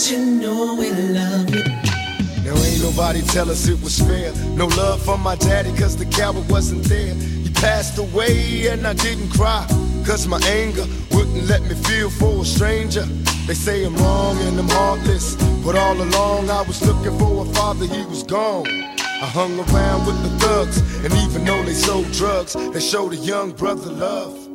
You know we love ain't nobody tell us it was fair. No love from my daddy, cause the coward wasn't there. He passed away and I didn't cry. Cause my anger wouldn't let me feel for a stranger. They say I'm wrong and I'm heartless. But all along I was looking for a father, he was gone. I hung around with the thugs, and even though they sold drugs, they showed a young brother love.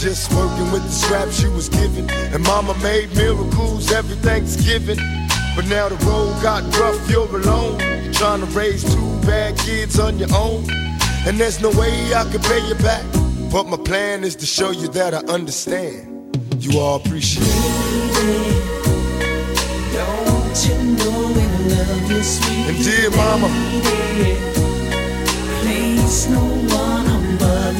Just working with the scraps you was given. And mama made miracles every Thanksgiving. But now the road got rough, you're alone. Trying to raise two bad kids on your own. And there's no way I can pay you back. But my plan is to show you that I understand. You all appreciate it. You know we love you, sweet And dear mama? Place no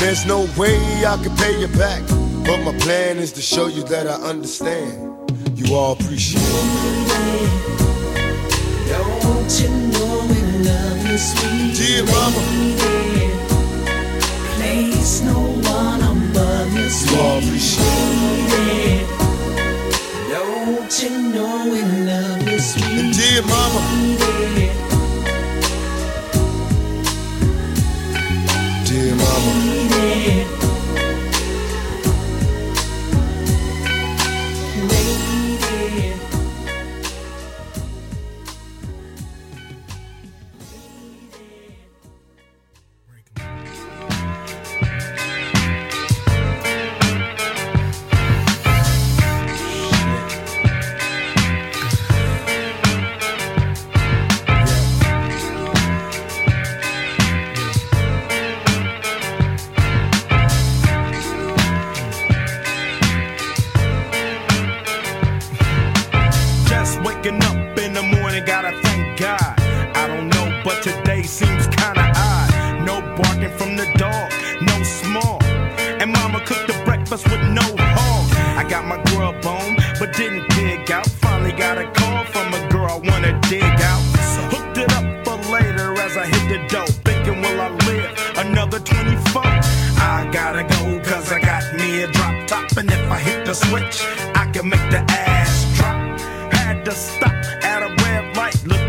There's no way I can pay you back. But my plan is to show you that I understand. You all appreciate it. Don't you know we love you, sweet Dear mama. lady? Place no one above you, You all appreciate it. lady. Don't you know we love you, sweet And dear mama, lady? Mama,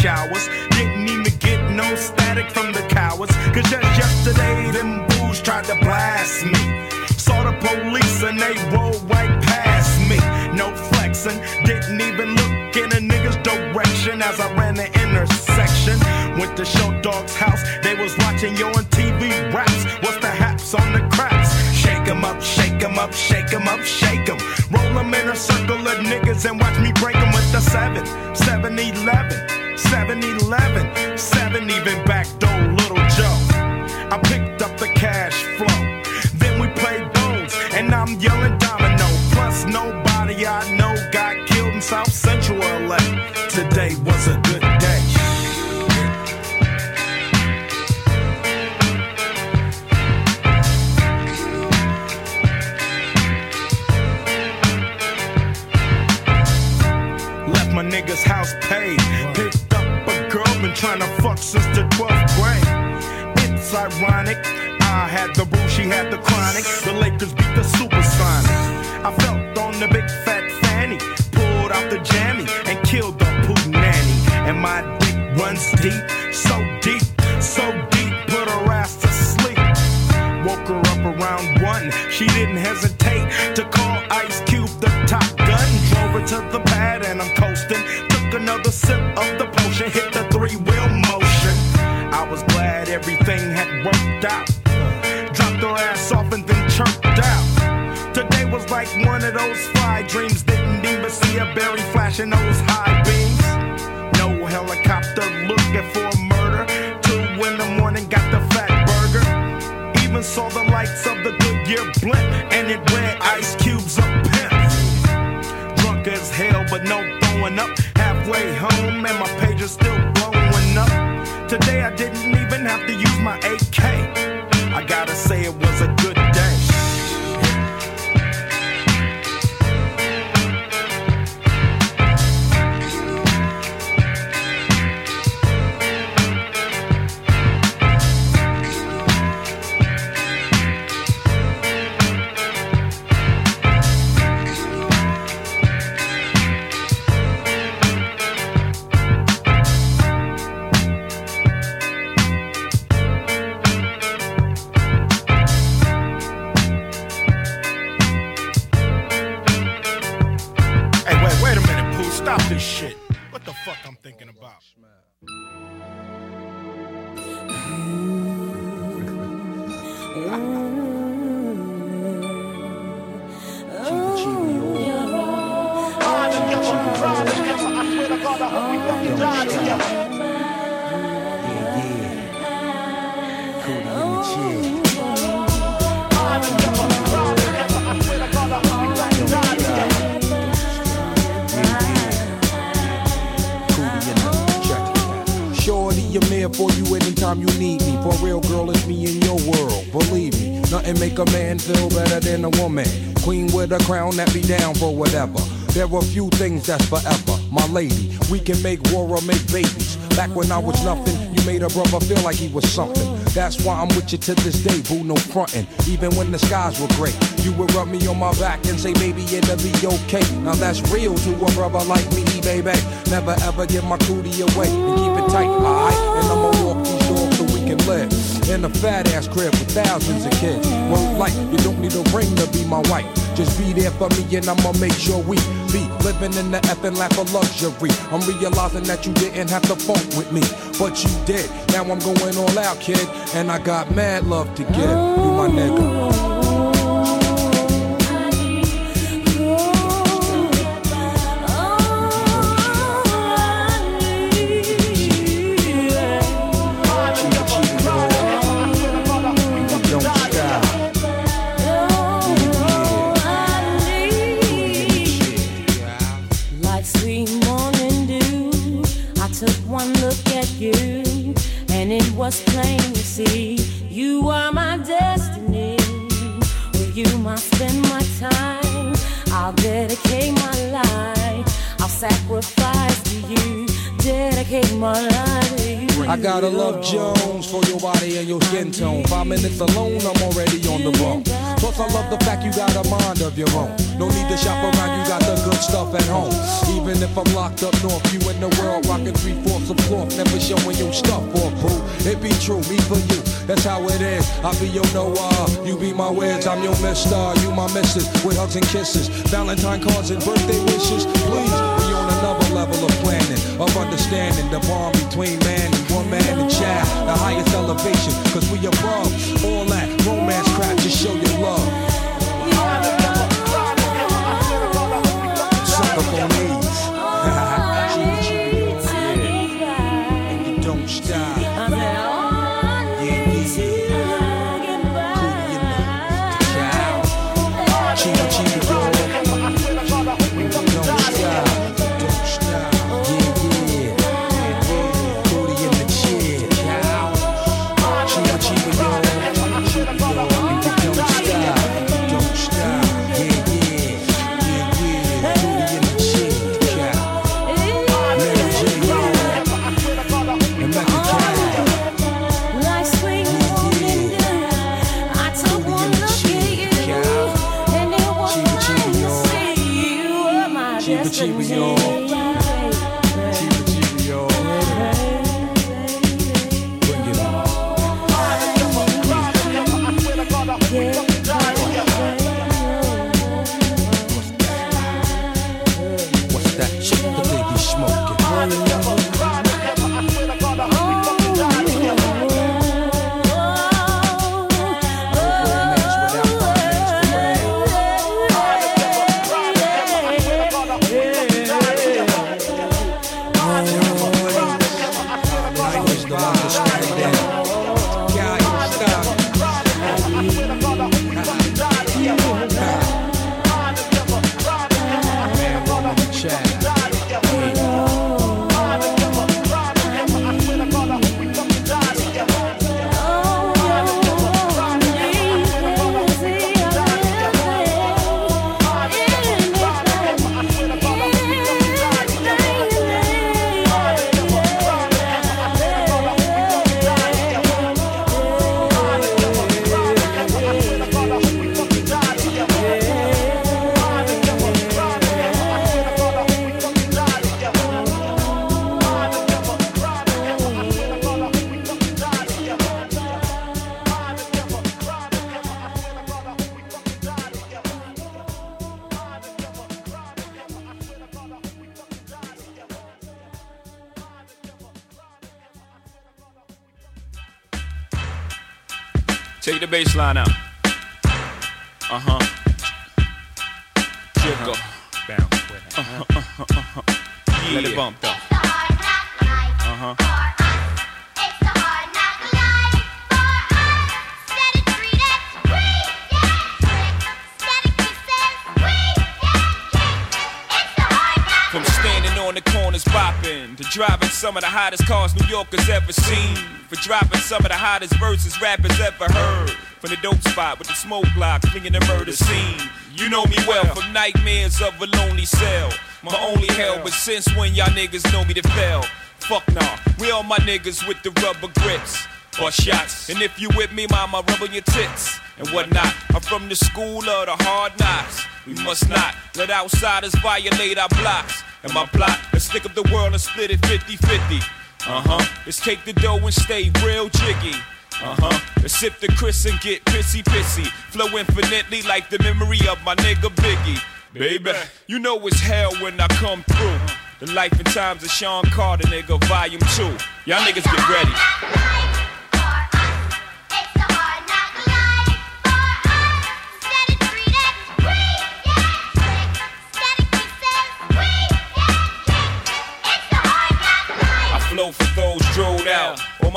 showers. Didn't even get no static from the cowards. Cause just yesterday, them fools tried to blast me. Saw the police and they rolled right past me. No flexing, didn't even look in a nigga's direction as I ran the intersection. Went to Show Dog's house, they was watching yo on TV raps. What's the haps on the craps? Shake 'em up, shake 'em up, shake 'em up, shake 'em. Roll 'em in a circle of niggas and watch me break 'em with the 7, 7 11, 7 11, 7 even back door, little Joe. I picked up the cash flow. Then we played bones, and I'm yelling domino. Plus, nobody I know got killed in South Central LA. Today was a good day. Left my nigga's house trying to fuck since the 12th grade. It's ironic. I had the boo, she had the chronic. The Lakers beat the Supersonics. I felt on the big fat fanny. Pulled out the jammy and killed the poo nanny. And my dick runs deep, I'm there for you anytime you need me. For real, girl, it's me in your world. Believe me, nothing make a man feel better than a woman. Queen with a crown that be down for whatever. There are few things that's forever. My lady, we can make war or make babies. Back when I was nothing, you made a brother feel like he was something. That's why I'm with you to this day, boo, no frontin'. Even when the skies were gray, you would rub me on my back and say, baby, it'll be okay. Now that's real to a brother like me, baby. Never ever give my cootie away and keep it tight, alright? And I'ma walk these dogs so we can live. In a fat ass crib with thousands of kids. Word like, you don't need a ring to be my wife. Just be there for me and I'ma make sure we be living in the effing life of luxury. I'm realizing that you didn't have to funk with me, but you did. Now I'm going all out, kid, and I got mad love to give. You my nigga. Gotta love Jones for your body and your skin tone. Five minutes alone, I'm already on the road. Plus, I love the fact you got a mind of your own. No need to shop around, you got the good stuff at home. Even if I'm locked up north, you in the world rocking three fourths of cloth, never showing your stuff or boo. It be true, me for you, that's how it is. I be your Noah, you be my Wiz, I'm your Mister, you my Missus, with hugs and kisses, Valentine cards and birthday wishes. Please, we on another level of planning, of understanding the bond between man woman and child, the highest elevation, cause we above all that romance crap, just show your love. Some of the hottest verses rappers ever heard. From the dope spot with the smoke block, clinging the murder scene. You know me well from nightmares of a lonely cell. My only hell, but since when y'all niggas know me to fail? Fuck nah, we all my niggas with the rubber grips. Or shots, and if you with me, mama, rub your tits and whatnot. I'm from the school of the hard knocks. We must not let outsiders violate our blocks. And my plot, let's stick up the world and split it 50 50. Uh huh. Let's take the dough and stay real jiggy. Uh huh. Let's Sip the Chris and get pissy pissy. Flow infinitely like the memory of my nigga Biggie. Baby, you know it's hell when I come through. The life and times of Sean Carter, nigga, volume two. Y'all niggas get ready.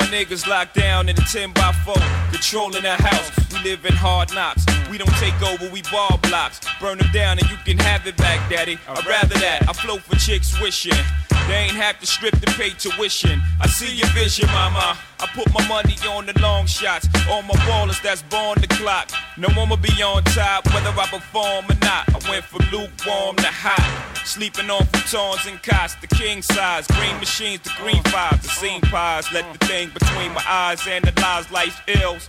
My niggas locked down in a 10 by 4, controlling the house. We live in hard knocks. We don't take over, we ball blocks. Burn them down and you can have it back, daddy. I'd rather that. I flow for chicks wishing. They ain't have to strip to pay tuition. I see your vision, mama. I put my money on the long shots. All my ballers that's born the clock. No one will be on top, whether I perform or not. I went from lukewarm to hot. Sleeping on futons and cots, the king size. Green machines, the green fives, the scene pies. Let the thing between my eyes analyze life's ills.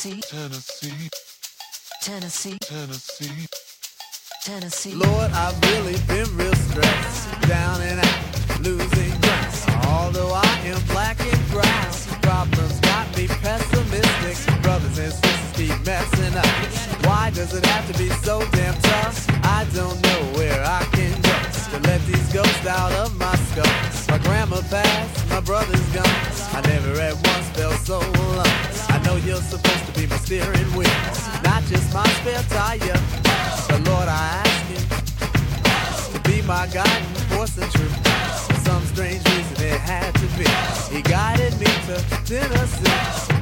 Tennessee, Tennessee, Tennessee, Tennessee. Tennessee. Lord, I've really been real stressed, down and out, losing ground. Although I am black and brown, problems got me pessimistic. Brothers and sisters keep messing up. Why does it have to be so damn tough? I don't know where I can go to let these ghosts out of my skull. My grandma passed, my brother's gone. I never at once felt so steering wheel, not just my spare tire. But Lord, I ask you to be my guiding force and truth. For some strange reason, it had to be. He guided me to Tennessee.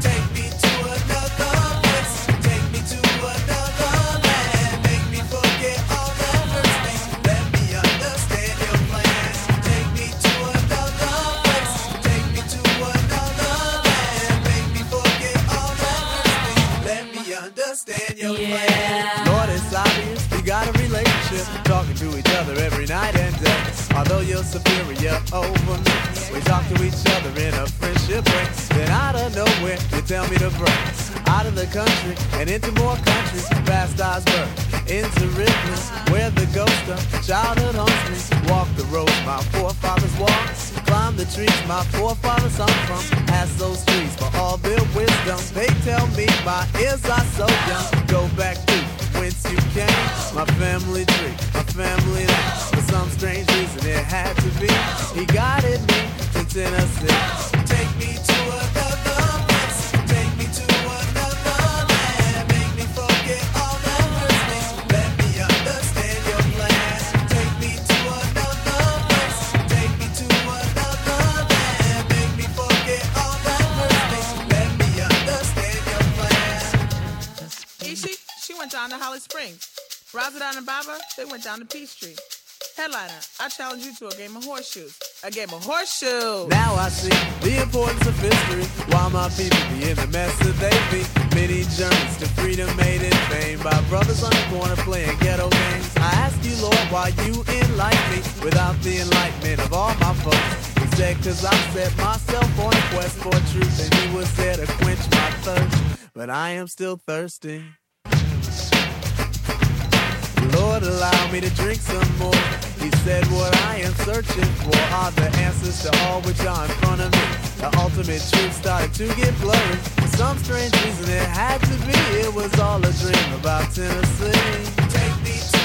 You're superior over me, we talk to each other in a friendship way. Then out of nowhere, you tell me to break out of the country and into more countries. Past Osborne, into Ripley, where the ghost of childhood haunts me. Walk the road my forefathers walked. Climb the trees my forefathers hung from. Ask those trees for all their wisdom. They tell me my ears are so young. Go back to whence you came. My family tree, my family name. For some strange reason it had to be. He guided me to Tennessee. Take me to another Holly Springs. Razadon and Baba, they went down to Peachtree. Headliner, I challenge you to a game of horseshoes. A game of horseshoes. Now I see the importance of history. Why my people be in the mess that they be. Many journeys to freedom made in vain by brothers on the corner playing ghetto games. I ask you, Lord, why you enlighten me without the enlightenment of all my folks. Except cause I set myself on a quest for truth and you was there to quench my thirst. But I am still thirsty. Lord allow me to drink some more. He said, What I am searching for are the answers to all which are in front of me. The ultimate truth started to get blurry. For some strange reason, it had to be. It was all a dream about Tennessee. Take me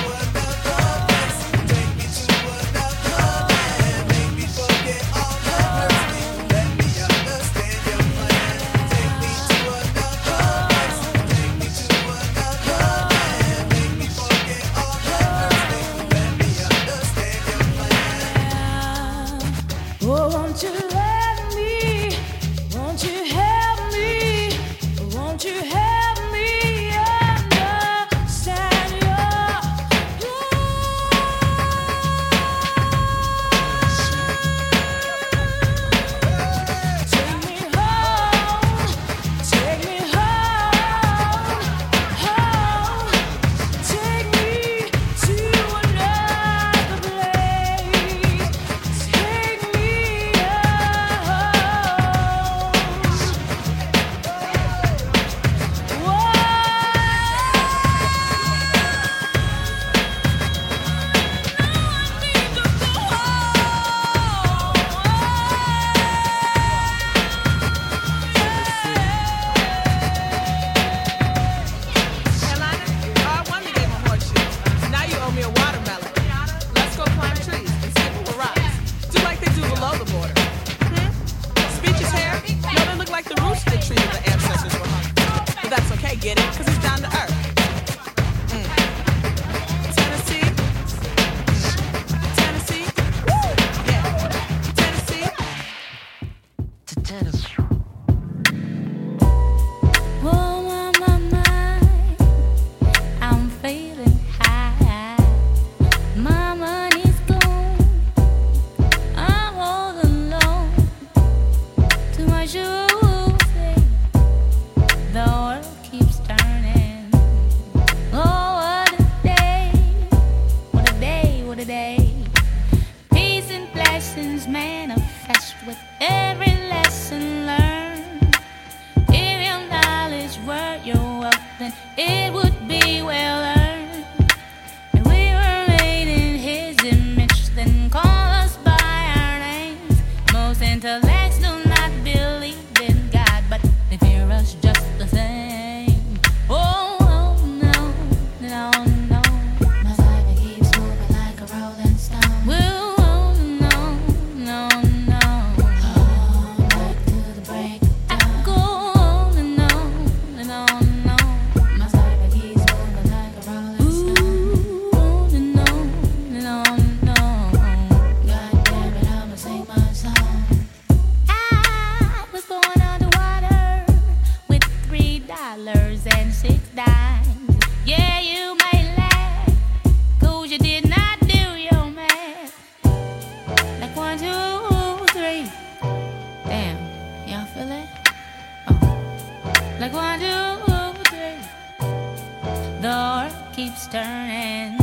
keeps turning.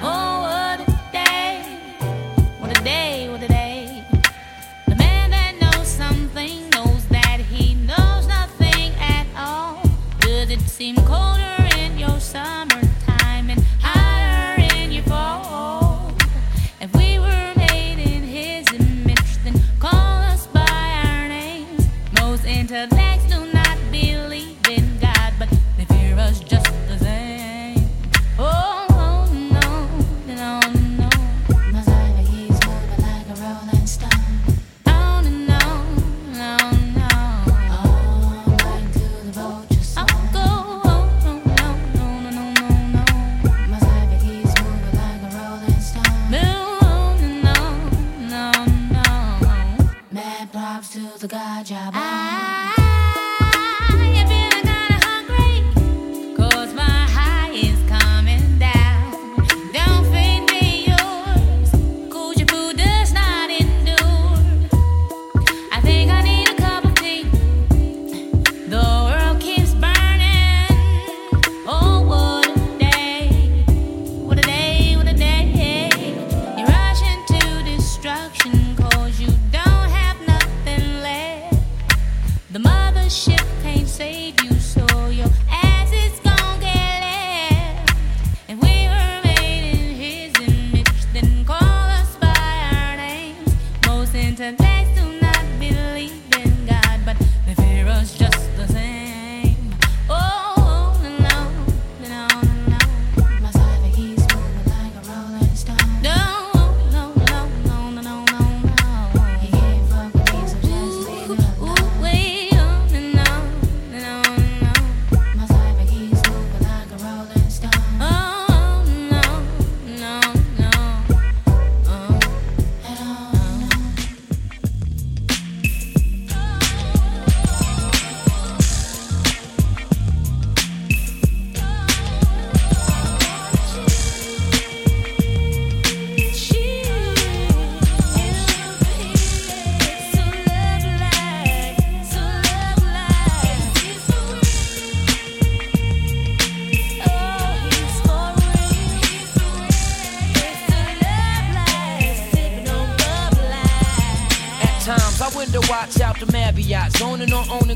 Oh, what a day! What a day! What a day! The man that knows something knows that he knows nothing at all. Does it seem colder in your summer?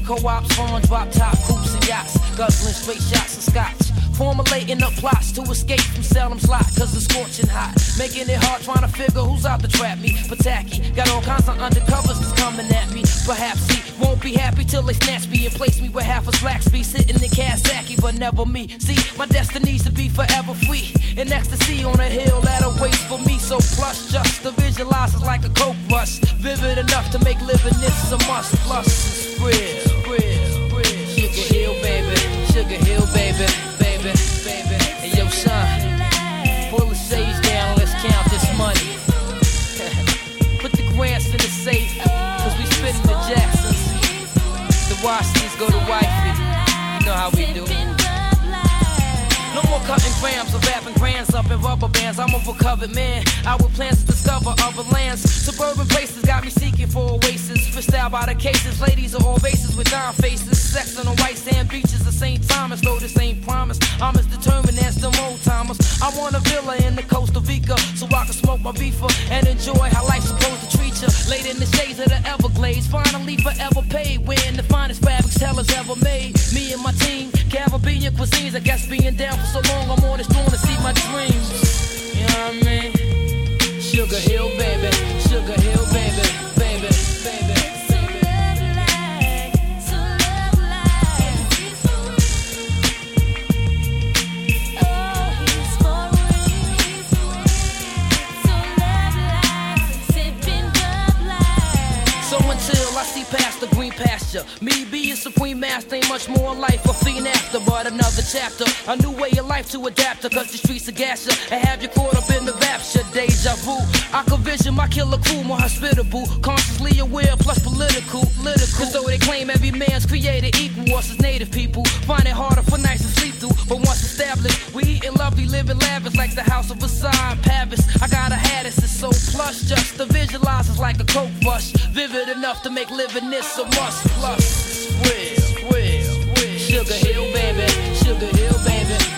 Co-ops, farms, drop top coops and yachts. Guzzling straight shots of scotch. Formulating up plots to escape from Salem's lot, cause it's scorching hot. Making it hard trying to figure who's out to trap me. But tacky, got all kinds of undercovers that's coming at me. Perhaps he won't be happy till they snatch me and place me with half a slack be Sitting in Kawasaki, but never me. See, my destiny's to be forever free. In ecstasy on a hill that awaits for me. So plush, just to visualize is like a coke rush. Vivid enough to make living this a must. Plus, it's real, Washingtons go to wifey. You know how we do. No more cutting grams or wrapping grands up in rubber bands. I'm a recovered man. I with plans to discover other lands. Suburban places got me seeking for oasis. Out by the cases. Ladies are all races with dime faces. Sex on the white sand beaches of St. Thomas. Though this ain't promise. I'm as determined as them old timers. I want a villa in the Costa Rica so I can smoke my beefer and enjoy how life's supposed to treat you. Laid in the shades of the. Finally forever paid. Wearing the finest fabrics tellers ever made. Me and my team. Caribbean cuisines. I guess being down for so long, I'm on this throne to see my dreams. Green pasture, me supreme master ain't much more in life. A fiend after, but another chapter. A new way of life to adapt to, cause the streets are gasher. And have you caught up in the rapture, deja vu. I could vision my killer crew more hospitable, consciously aware, plus political, political. Cause though they claim every man's created equal, us as native people find it harder for nights to sleep through. But once established, we eating lovely, living lavish like the house of Versailles in Paris. I got a hat, it's so plush, just to visualize it's like a coke rush. Vivid enough to make living this a must. Plus, real. Sugar Hill, baby. Sugar Hill, baby.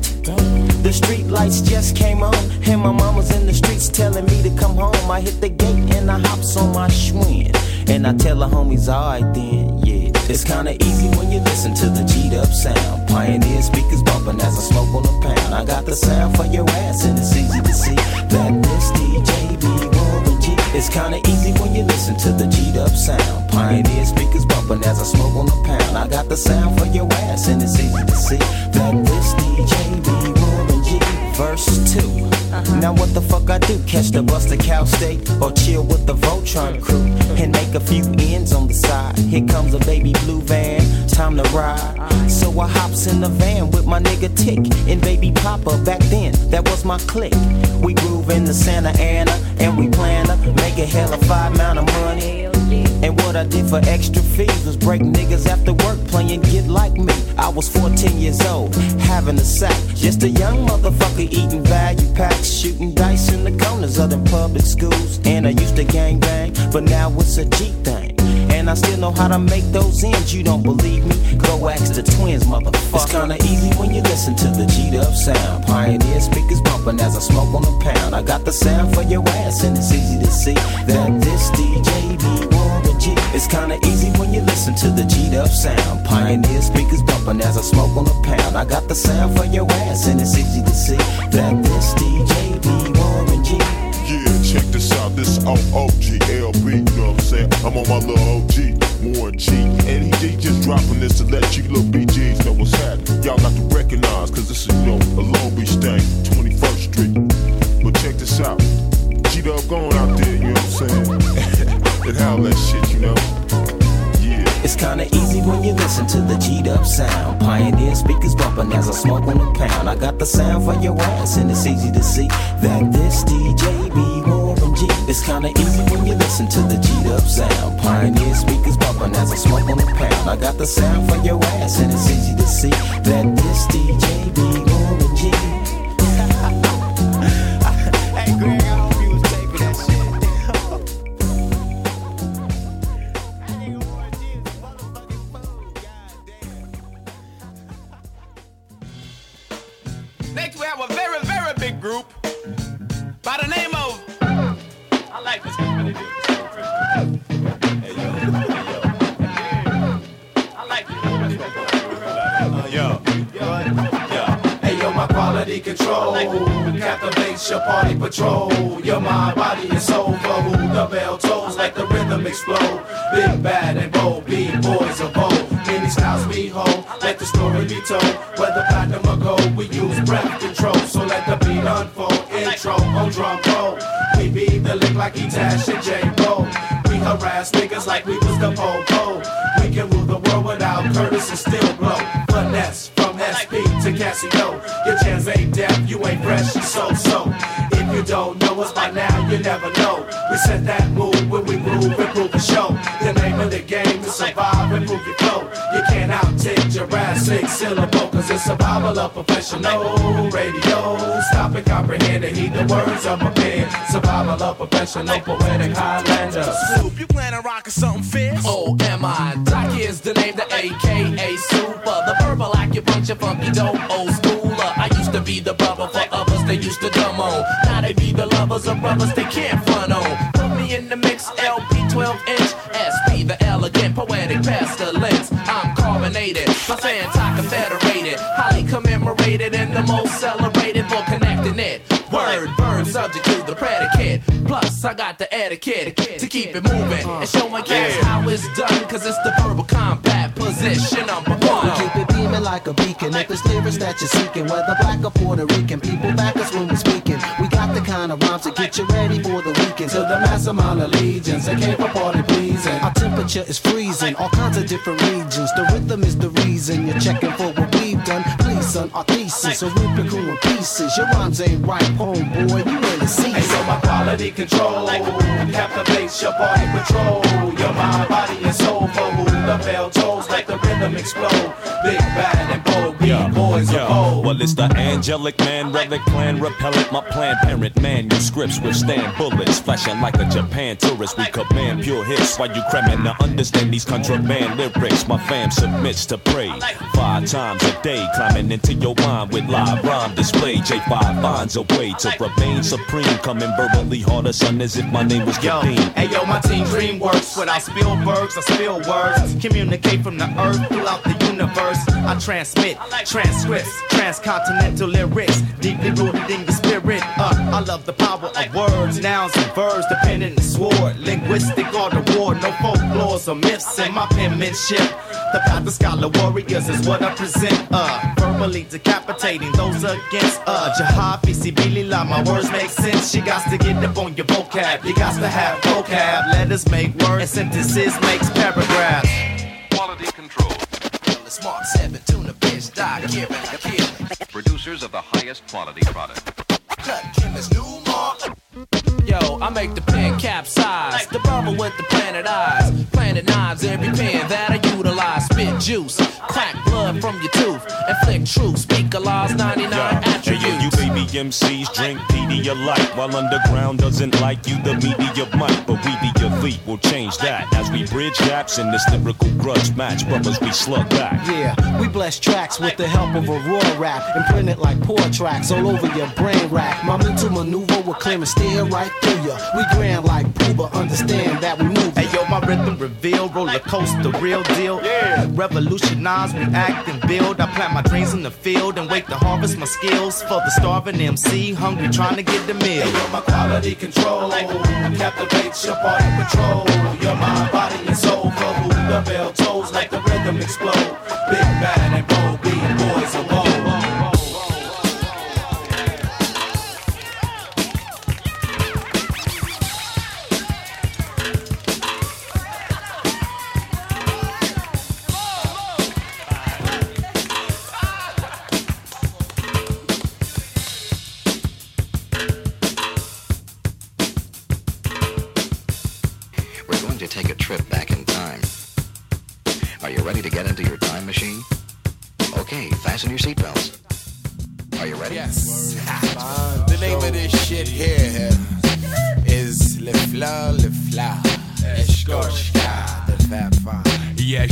The street lights just came on, and my mama's in the streets telling me to come home. I hit the gate and I hops on my Schwinn. And I tell the homies, alright then, yeah. It's kinda easy when you listen to the G'd up sound. Pioneer speakers bumping as I smoke on a pound. I got the sound for your ass, and it's easy to see that this DJ be Warren G. It's kinda easy when you listen to the G'd up sound. Pioneer speakers bumping as I smoke on a pound. I got the sound for your ass, and it's easy to see that this DJ. Verse 2 uh-huh. Now what the fuck I do? Catch the bus to Cal State or chill with the Voltron crew and make a few ends on the side. Here comes a baby blue van, time to ride. So I hops in the van with my nigga Tick and baby Papa. Back then, that was my clique. We groove in the Santa Ana and we plan to make a hell of five amount of money. And what I did for extra fees was break niggas after work playing Get Like Me. I was 14 years old, having a sack. Just a young motherfucker eating value packs, shooting dice in the corners of them public schools. And I used to gang bang, but now it's a G thing. And I still know how to make those ends. You don't believe me? Go ask the twins, motherfucker. It's kinda easy when you listen to the G'd up sound. Pioneer speakers bumping as I smoke on a pound. I got the sound for your ass, and it's easy to see that this DJ be It's kinda easy when you listen to the G'd up sound. Pioneer speakers bumping as I smoke on a pound. I got the sound for your ass, and it's easy to see that this DJ Warren G. Yeah, check this out. This OOG LB, you know what I'm saying? I'm on my little OG, Warren G. And he, just dropping this to let you little BGs know what's happening. Y'all got to recognize, cause this is, you know, a Long Beach thing, 21st Street. But check this out. G Dub going out there, you know what I'm saying? And how that shit, you know? It's kinda easy when you listen to the G'd up sound. Pioneer speakers bumping as I smoke on a pound. I got the sound for your ass, and it's easy to see that this DJ be Warren G. It's kinda easy when you listen to the G'd up sound. Pioneer speakers bumping as I smoke on a pound. I got the sound for your ass, and it's easy to see that this DJ be Warren G. of professional radio. Stop and comprehend and heed the words of my pen. Survival of professional poetic Highlander. Soup, you plan on rocking something fierce? Oh, am I? Doc is the name, the AKA Super. The verbal acupuncture, funky dope, old schooler. I used to be the brother for others they used to dumb on. Now they be the lovers of brothers they can't commemorated, and the most celebrated for connecting it. Word, verb, subject to the predicate. Plus, I got the etiquette to keep it moving and showing cats how it's done, cause it's the verbal combat position number one. We keep it beaming like a beacon. If it's lyrics that you're seeking, whether black or Puerto Rican, people back us when we're speaking. We got the kind of rhymes to get you ready for the weekend. To the mass amount of legions, they came for party pleasing. Our temperature is freezing, all kinds of different regions. The rhythm is the reason you're checking for what we've done. Please, son, our thesis, So we've rubrical in pieces. Your rhymes ain't right, homeboy. You ain't a season. Hey, so my quality control captivates your party patrol. Your mind, body, and soul for the bell tolls like the rhythm explode. Big bad and bold, we boys Yo, of well, it's the angelic man, relic plan, repellent. My plan, parent manuscripts withstand bullets, flashing like a Japan tourist. We command pure hits while you cramming to understand these contraband lyrics. My fam submits to praise five times a day, climbing into your mind with live rhyme display. J5 finds a way to remain supreme, coming verbally harder, son, as if my name was Yo, Kadeem. hey yo, my team dream works without Spielbergs or spill words. Communicate from the earth throughout the universe. I transmit transcripts, transcontinental lyrics, deeply rooted in your spirit. Uh, I love the power of words, nouns, and verbs, dependent and the sword. Linguistic art of war, no folklores or myths in my penmanship. The path of scholar warriors is what I present. Uh, verbally decapitating those against uh, jihad, visibilillah. My words make sense. You got to get up on your vocab. You got to have vocab. Letters make words, and sentences makes paragraphs. The smart seven tuna fish die I kill. Producers of the highest quality product. Cut chemist Nu-Mark. Yo, I make the pen capsize. The bubble with the planet eyes. Planet knives every pen that I utilize. Spit juice, crack blood from your tooth. And flick truth. Speak laws 99 Hey, yo, you attributes. baby MCs drink Pedialyte While underground doesn't like you, the media might But we the elite will change that As we bridge gaps in this lyrical grudge match Brothers, we slug back Yeah, we bless tracks with the help of a raw rap and print it like poor tracks all over your brain rack. My mental maneuver will clear and steer right through ya. We grand like Puba, understand that we move. Hey yo, my rhythm reveal, roller coaster, real deal. Yeah. Revolutionize, react and build. I plant my dreams in the field and wait to harvest my skills for the starving MC, hungry trying to get the meal. Hey, yo, my quality control captivates your party patrol. Your mind, body, and soul for who the bell tolls like the rhythm explode. Big bad and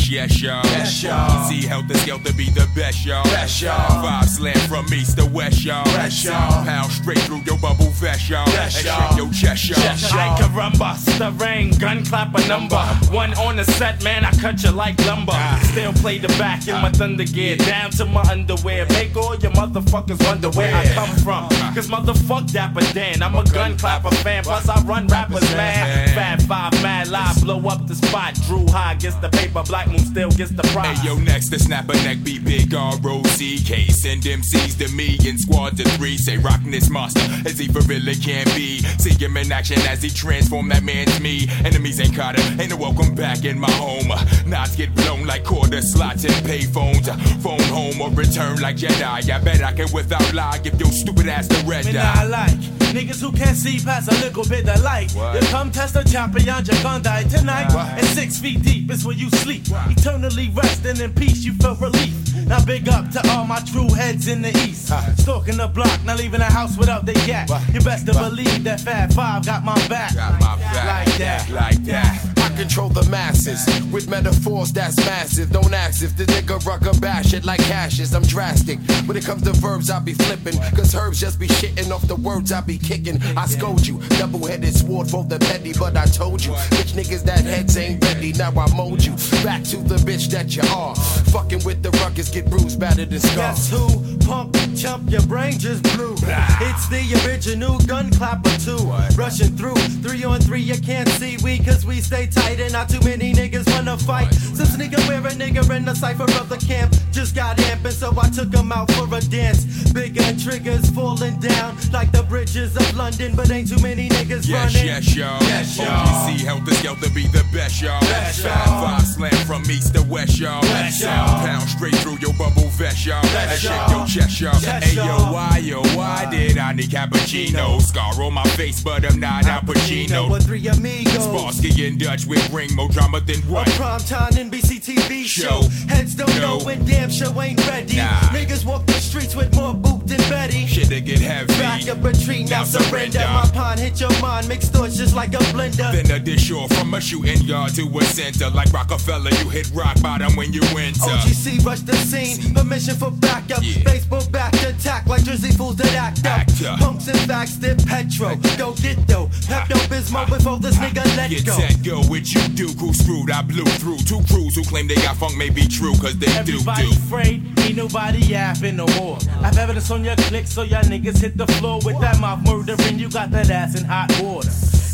Yes, yes, y'all. Yes, y'all. See Heltah Skeltah be the best, y'all. Best, y'all. Five slam from east to west, y'all. Best, y'all. Pound straight through your bubble vest, y'all. Best, y'all. your chest, y'all. Chest, y'all. I caramba, stirring, gun clap a number. One on the set, man, I cut you like lumber. Ah. Still play the back in my ah. thunder gear, down to my underwear. Make all your motherfuckers wonder where I come from. Ah. Cause motherfuck Dapper Dan, I'm a gun clapper fan. Plus I run rappers, man. Fat five, mad live, blow up the spot. Dru Ha gets the paper, Black Moon still gets the prize. Hey, yo, next to snap a neck, be big R-O-C-K. Send MCs to me in squad to three. Say, rockin' this monster as he for really can be. See him in action as he transform that man to me. Enemies ain't caught him, ain't no welcome back in my home. Knots get blown like quarter slots and pay phones. Phone home or return like Jedi. I bet I can without lie give your stupid ass the red dye. not like niggas who can't see past a little bit of light. What? You come test a champion, you're gonna die tonight. What? And six feet deep is where you sleep. Eternally resting in peace, you feel relief. Now big up to all my true heads in the east. Stalking the block, not leaving the house without the yak. You best to believe that Fat Five got my back. Got my back. Like that. Like that. I control the masses with metaphors that's massive. Don't ask if the nigga rucker bash it like hashes. I'm drastic. When it comes to verbs, I be flipping. Cause herbs just be shitting off the words I be kicking. I scold you. Double headed sword for the petty, but I told you. Bitch niggas that heads ain't ready. Now I mold you. Back to the bitch that you are. Fucking with the ruckus, get bruised, battered, and scarred. Guess who? Pump, chump, your brain just blew. It's the original gun clapper too. Rushing through, three on three, you can't see we cause we stay tight and not too many niggas wanna fight. Since nigga wear a nigga in the cipher of the camp, just got amping so I took him out for a dance. Bigger triggers falling down like the bridges of London, but ain't too many niggas Yes, running. yes, y'all. Yes, y'all. OGC Heltah Skeltah be the best, y'all. Best, Five, y'all. five slam from east to west, y'all. Best, y'all. Pound straight through your bubble vest, y'all. And shake your chest, y'all. Hey, yo, why, yo, why did I need cappuccino? Scar on my face, but I'm not Al Pacino. With three amigos. Sparsky and Dutch with ring more drama than what? A primetime NBC TV show. Heads don't No. know when damn show ain't ready. Nah. Niggas walk the streets with more boot than Betty. Shit, they get heavy. Back up retreat, now, Now surrender. My pawn hit your mind, mixed thoughts just like a blender. Then a dish off from a shooting yard to a center. Like Rockefeller, you hit rock bottom when you enter. OGC rushed the scene, but mission for backup. Facebook back attack like Jersey fools that act up. Punks and facts, they're petro. Go get though. Pepto Bismol before this nigga let Get go. set, go, what you do, crew screwed, I blew through two crews who claim they got funk may be true, cause they Everybody do do. afraid, ain't nobody yapping no more. I've evidence on your click, so y'all niggas hit the floor with that mouth murdering. You got that ass in hot water.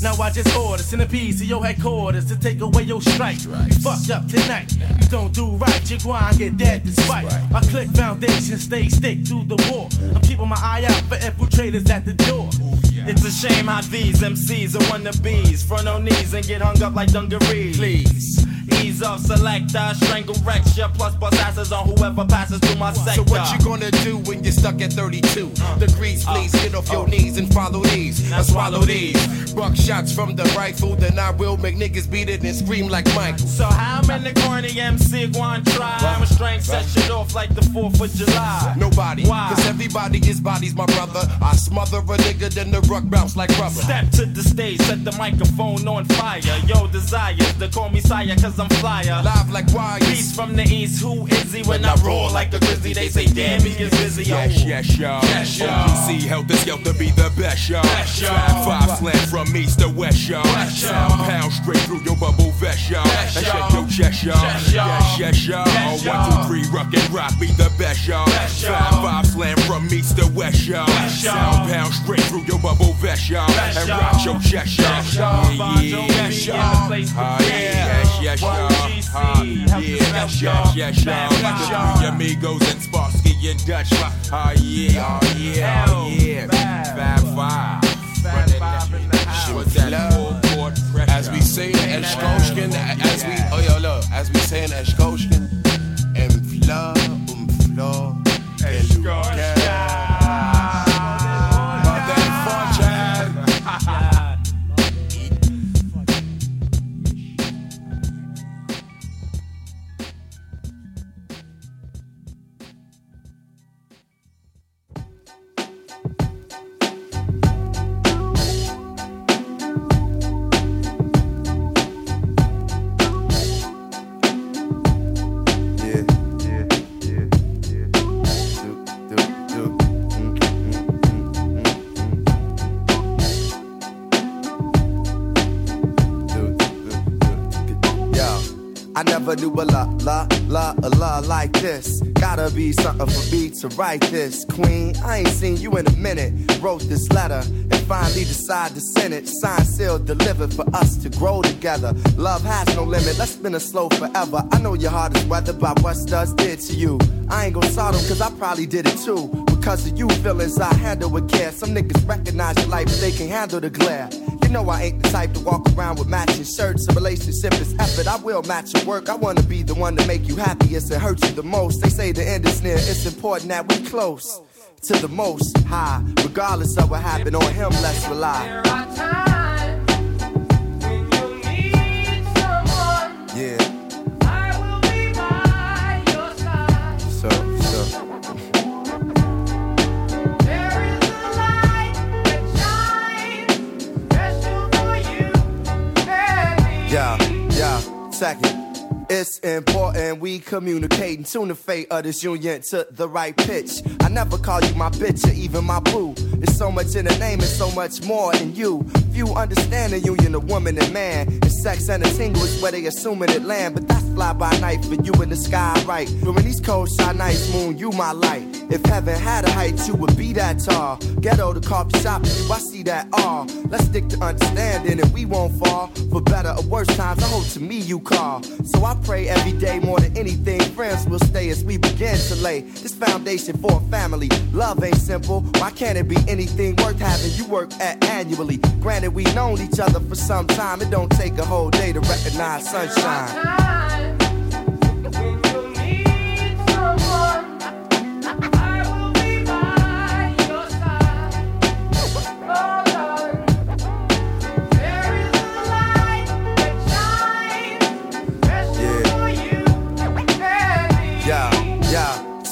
Now I just order centipedes to your headquarters to take away your strike. You fucked up tonight. You don't do right, you grind get dead despite. My click foundation stay stick to the war. I'm keeping my eye out for infiltrators at the door. It's a shame how these MCs are wannabes. Front on knees and get hung up like dungarees. Please. Ease off, selector, strangle recture, plus bust asses on whoever passes through my sector. So what you gonna do when you're stuck at 32 degrees? Uh, please get off your uh. knees and follow these. Now swallow these. Buck shots from the rifle, then I will make niggas beat it and scream like Michael. So how many corny MC going try? I'm a strength set shit off like the 4th of July. Nobody, Why? cause everybody is bodies, my brother. I smother a nigga, then the ruck bounce like rubber. Step to the stage, set the microphone on fire. Yo, desire to call me sire, cause I'm flyer. Live like wires. Beast from the east, who is he? When I roar like a grizzly, they say, damn, he is busy. Yes, yes, y'all. Yes, y'all. OGC Heltah Skeltah be the best, y'all. Best, y'all. Five, five slam from east to west, y'all. Pound straight through your bubble vest, y'all. Best, That's chest, y'all. Yes, yes, y'all. One, two, three, rock and rock be the best, y'all. Five, five slam from east to west, y'all. Sound pound straight through your bubble vest, y'all. And rock your chest, y'all. Best. Yeah, Find yeah, your yes, y'all. the place to ah, be. yes, ah, yes, y'all. Yes, yes, yes, y'all. The three amigos and Sparsky and Dutch. Ah, ah yeah, oh, yeah, oh, yeah. Fab five. Running that with that full court pressure. As we say in Eschkoshkin, as we, oh yo, look, as we say in Eschkoshkin, en fleur, um fleur, que a la like this. Gotta be something for me to write this. Queen, I ain't seen you in a minute. Wrote this letter and finally decided to send it. Signed, sealed, delivered for us to grow together. Love has no limit, let's spin a slow forever. I know your heart is weathered by what studs did to you. I ain't gon' sort them cause I probably did it too. Because of you feelings I handle with care. Some niggas recognize your life, but they can handle the glare. You know I ain't the type to walk around with matching shirts. A relationship is effort. I will match your work. I wanna be the one to make you happiest and hurt you the most. They say the end is near. It's important that we close to the most high. Regardless of what happened on him, let's rely. Yeah, yeah, second. It's important we communicate and tune the fate of this union to the right pitch. I never call you my bitch or even my boo. It's so much in the name and so much more in you. Few understand the union of woman and man. It's sex and a tingle is where they assuming it land. But that's fly by night for you in the sky, right? During these cold, shy nights, moon, you my light. If heaven had a height, you would be that tall. Ghetto to coffee shop, you, I see that all. Let's stick to understanding and we won't fall. For better or worse times, I hope to me you call. So I pray every day more than anything. Friends will stay as we begin to lay this foundation for a family. Love ain't simple. Why can't it be anything worth having you work at annually? Granted, we known each other for some time. It don't take a whole day to recognize sunshine.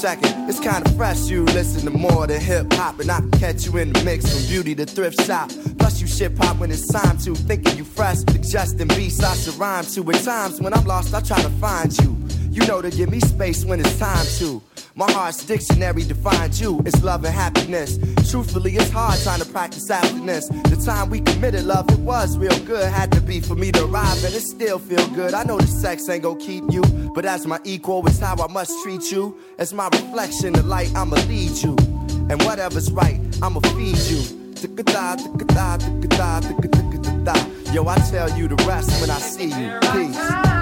Second, it's kinda fresh you listen to more than hip hop, and I can catch you in the mix from beauty to thrift shop. Plus, you shit pop when it's time to. Thinking you fresh, suggesting beats I should rhyme to. At times when I'm lost, I try to find you. You know to give me space when it's time to. My heart's dictionary defines you. It's love and happiness. Truthfully, it's hard trying to practice happiness. The time we committed love, it was real good. Had to be for me to arrive, and it still feel good. I know the sex ain't gonna keep you, but as my equal, it's how I must treat you. As my reflection, the light, I'ma lead you. And whatever's right, I'ma feed you. Yo, I tell you the rest when I see you. Peace.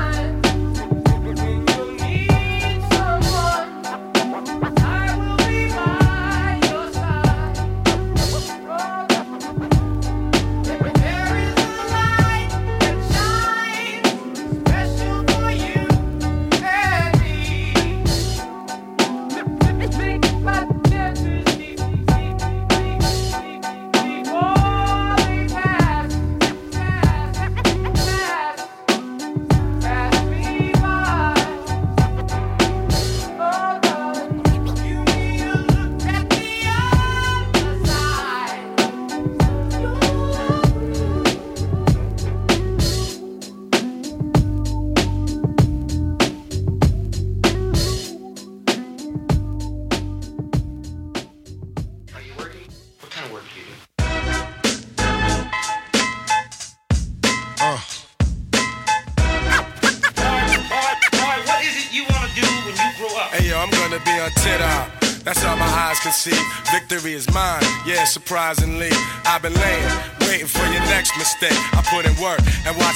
Surprisingly. I've been laying, waiting for your next mistake. I put in work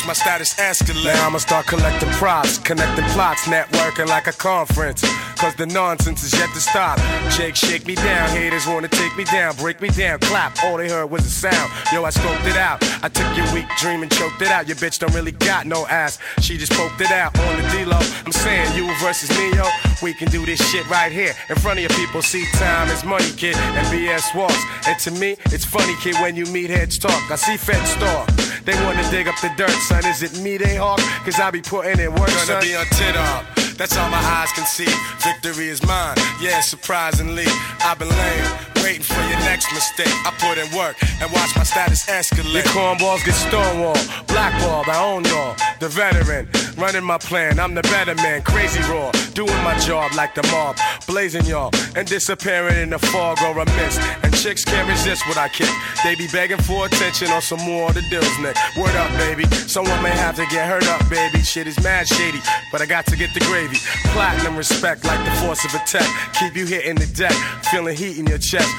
my status escalate. Now I'ma start collecting props, connecting plots, networking like a conference. Cause the nonsense is yet to stop. Jake, shake me down. Haters wanna take me down, break me down, clap. All they heard was a sound. Yo, I scoped it out. I took your weak dream and choked it out. Your bitch don't really got no ass. She just poked it out on the D-Lo. I'm saying you versus me, yo. We can do this shit right here in front of your people. See, time is money, kid, and BS walks. And to me, it's funny, kid, when you meet heads talk. I see feds stalk. They wanna dig up the dirt, son. Is it me they hawk? Cause I be putting in work, Gonna son. be on tit up. That's all my eyes can see. Victory is mine. Yeah, surprisingly, I've been laying, waiting for your next mistake. I put in work and watch my status escalate. Your cornballs get stonewalled, blackballed. I own y'all, the veteran, running my plan. I'm the better man, crazy raw, doing my job like the mob, blazing y'all and disappearing in the fog or a mist. And chicks can't resist what I kick. They be begging for attention or some more of the deals, Nick. Word up, baby. Someone may have to get hurt up, baby. Shit is mad shady, but I got to get the gravy. Platinum respect like the force of a tech. Keep you hitting the deck, feeling heat in your chest.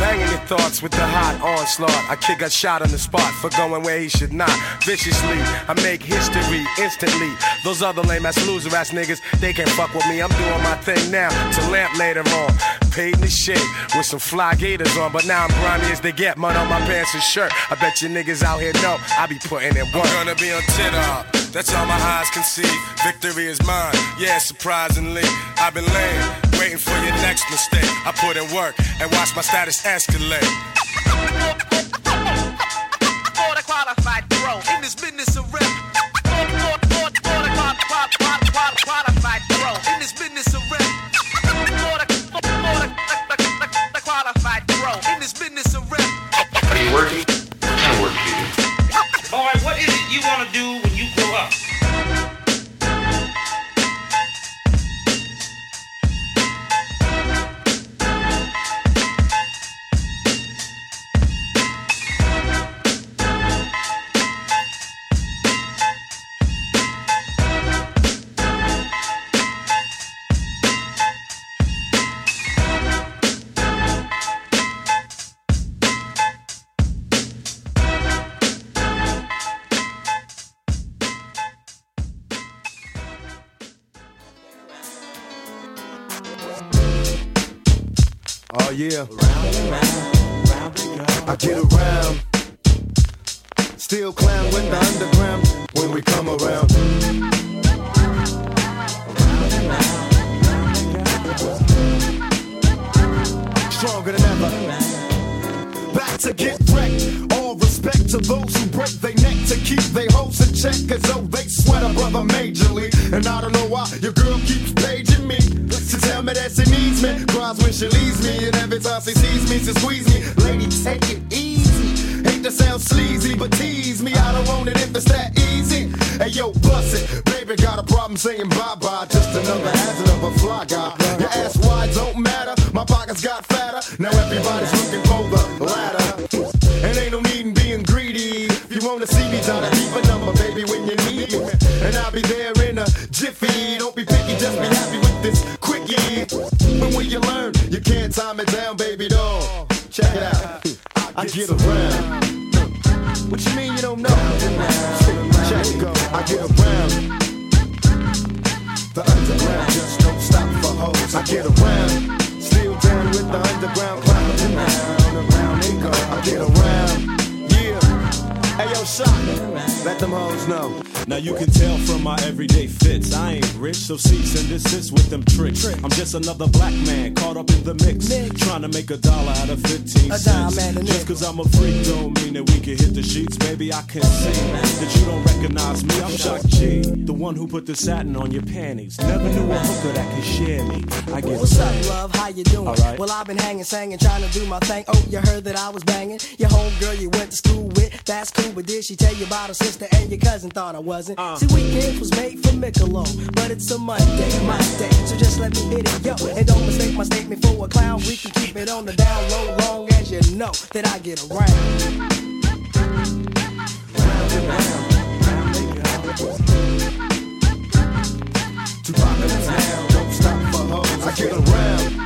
Banging your thoughts with the hot onslaught. I kick a shot on the spot for going where he should not. Viciously, I make history instantly. Those other lame ass loser ass niggas, they can't fuck with me. I'm doing my thing now to lamp later on. Paid in the shit with some fly gators on, but now I'm grimy as they get. Mud on my pants and shirt. I bet you niggas out here know I be putting in work. I'm gonna be on tit. That's all my eyes can see. Victory is mine. Yeah, surprisingly, I've been laying, waiting for your next mistake. I put in work and watch my status escalate. Border qualified pro in this business of rep. Border qualified pro in this business of rep. Border qualified pro in this business of rep. Are you working? What kind of work do you do? Boy, what is it you want to do when you grow up? Tell from my everyday fits. I ain't rich, so cease and desist with them tricks. I'm just another black man caught up in the mix. Trying to make a dollar out of 15 A cents. dime Just cause I'm a freak don't mean that we can hit the sheets. Baby, I can see that you don't recognize me. I'm Shock G, the one who put the satin on your panties. Never knew a hooker that could share me. I get What's up, love? How you doing? Well, I've been hanging, singing, trying to do my thing. Oh, you heard that I was banging? Your homegirl you went to school with, that's cool, but did she tell you about her sister and your cousin thought I wasn't? Uh. See, weekends was made for Michelob, but it's a Monday, my day, so just let me hit it, yo. And don't mistake my statement for a clown. We can keep it on the down low, long as you know that I get around. Too popular now, don't stop for hoes. I get around.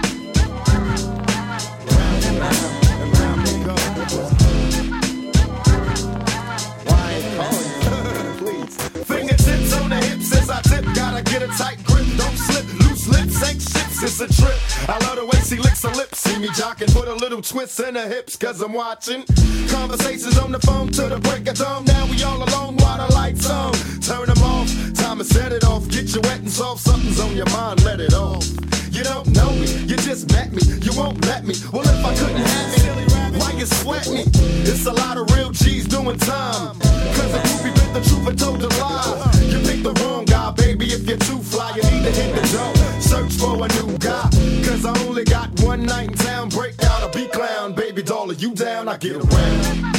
It's a trip. I love the way she licks her lips. See me jocking, put a little twist in her hips, cause I'm watching. Conversations on the phone to the break of dawn. Now we all alone while the lights on. Turn them off, time to set it off. Get you wet and soft, something's on your mind, let it off. You don't know me, you just met me, you won't let me. Well, if I couldn't have it, why you sweat me? It's a lot of real G's doing time. Cause a groupie bit the truth and told a lie. You picked the wrong guy, baby, if you're too fly, you need to hit the door. Search for a new guy. Cause I only got one night in town, break out a B clown. Baby doll, are you down? I get around.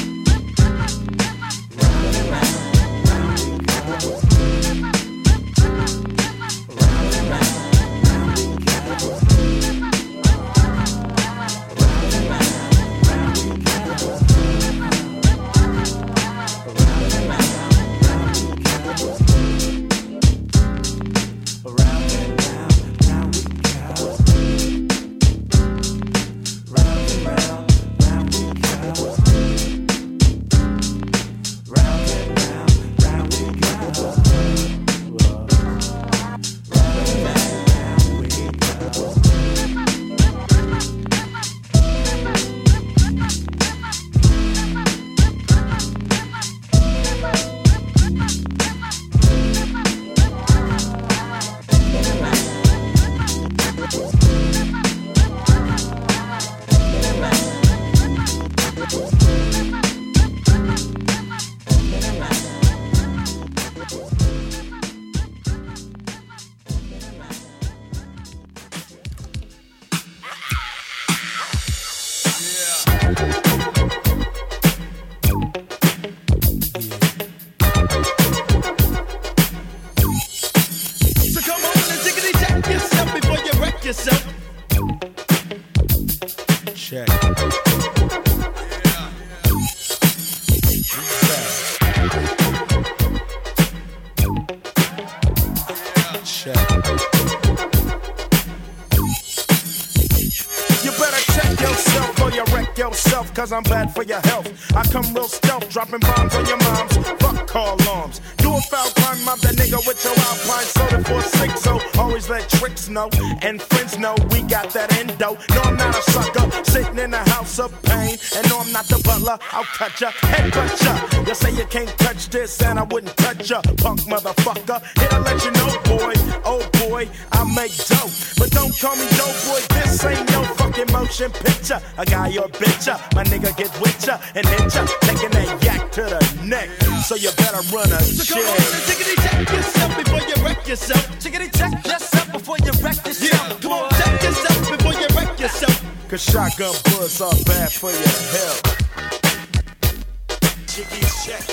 Cause I'm bad for your health. I come real stealth, dropping bombs on your moms. Fuck call alarms. Do a foul crime, mob that nigga with your alpine soda for six. So always let tricks know and friends know we got that endo. No, I'm not a sucker, sitting in a house of pain. And no, I'm not the butler, I'll cut ya. You say you can't touch this, and I wouldn't touch ya, punk motherfucker. Here to let you know, boy, oh boy, I make dope. But don't call me dope boy, this ain't no fucking motion picture. A guy or bitch ya, my nigga get with ya and hit ya, taking that yak to the neck. So you better run a So come on and tickety check yourself before you wreck yourself. Tickety check yourself before you wreck yourself. Yeah, come on, check yourself before you wreck yourself. Cause shotgun bullets are bad for your health. Jiggy check.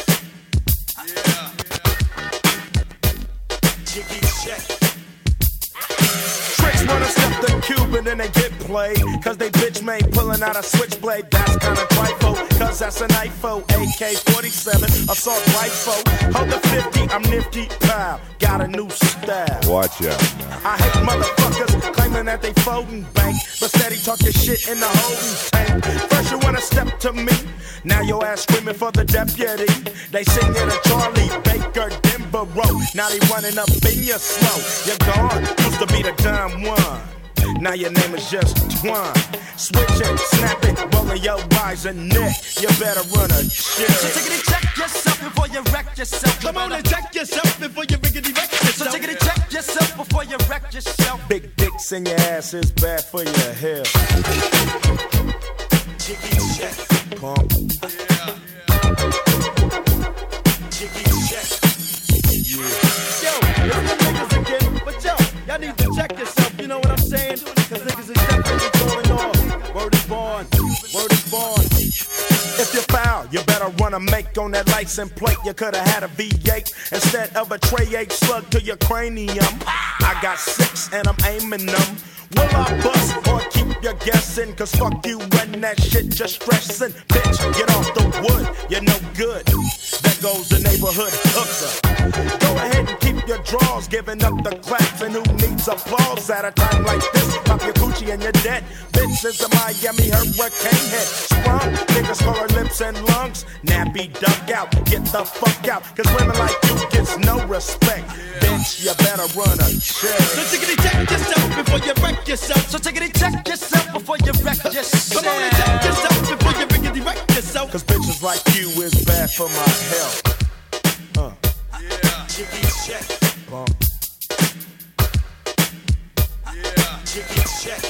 Yeah. Check. Tricks wanna stay get Cuban and they get played. Cause they bitch made pulling out a switchblade. That's kinda trifle, cause that's an IFO. AK 47, assault rifle. Hold the 50, I'm nifty, pow. Got a new style. Watch out now. I hate motherfuckers claiming that they folding bank, but steady talking shit in the holding tank. First you wanna step to me, now your ass screaming for the deputy. They sing it a Charlie Baker Denver Road. Now they running up in your slow. You're gone, used to be the dumb one. Now your name is just Twan. Switch it, snap it, rolling your eyes and neck. You better run a check. So take it and check yourself before you wreck yourself. Come on and check yourself before you riggedy wreck yourself. So take it and check yourself before you wreck yourself. Big dicks in your ass is bad for your health. Jiggy check. Pump. Jiggy check. Yo, y'all need to check yourself, you know what I'm saying? Cause niggas is definitely going off. Word is born. Word is born. If you foul, you better run a make on that license plate. You coulda had a V8 instead of a tray 8 slug to your cranium. I got six and I'm aiming them. Will I bust or keep you guessing? Cause fuck you when that shit just stressing. Bitch, get off the wood, you're no good. That goes the neighborhood hooker. Go ahead and keep your draws, giving up the claps. And who needs applause at a time like this? Pop your coochie and you're dead. Bitch is a Miami hurricane hit. Sprung, niggas call her lips and lungs. Nappy duck out, get the fuck out. Cause women like you gets no respect. Bitch, you better run a check. So take it and check yourself before you wreck yourself. So take it and check yourself before you wreck yourself. Come on and check yourself before you wreck yourself. Cause bitches like you is bad for my health. Uh. Yeah. Jiggy check. Bump. Yeah. Jiggy check.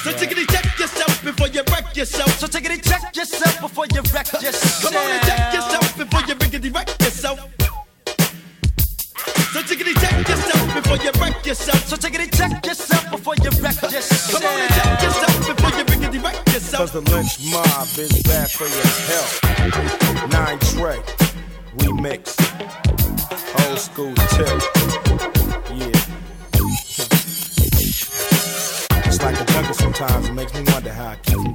So take it and check yourself before you wreck yourself. So take it and check yourself before you wreck yourself. Come on and check yourself before you riggedy wreck yourself. So take it and check yourself before you wreck yourself. So take it and check yourself before you wreck yourself. Come on and check yourself before you riggedy wreck yourself. Cause the lynch mob is bad for your health. Nine Trey, remix. Old school tip. Yeah. It's like a jungle sometimes. It makes me wonder how I keep from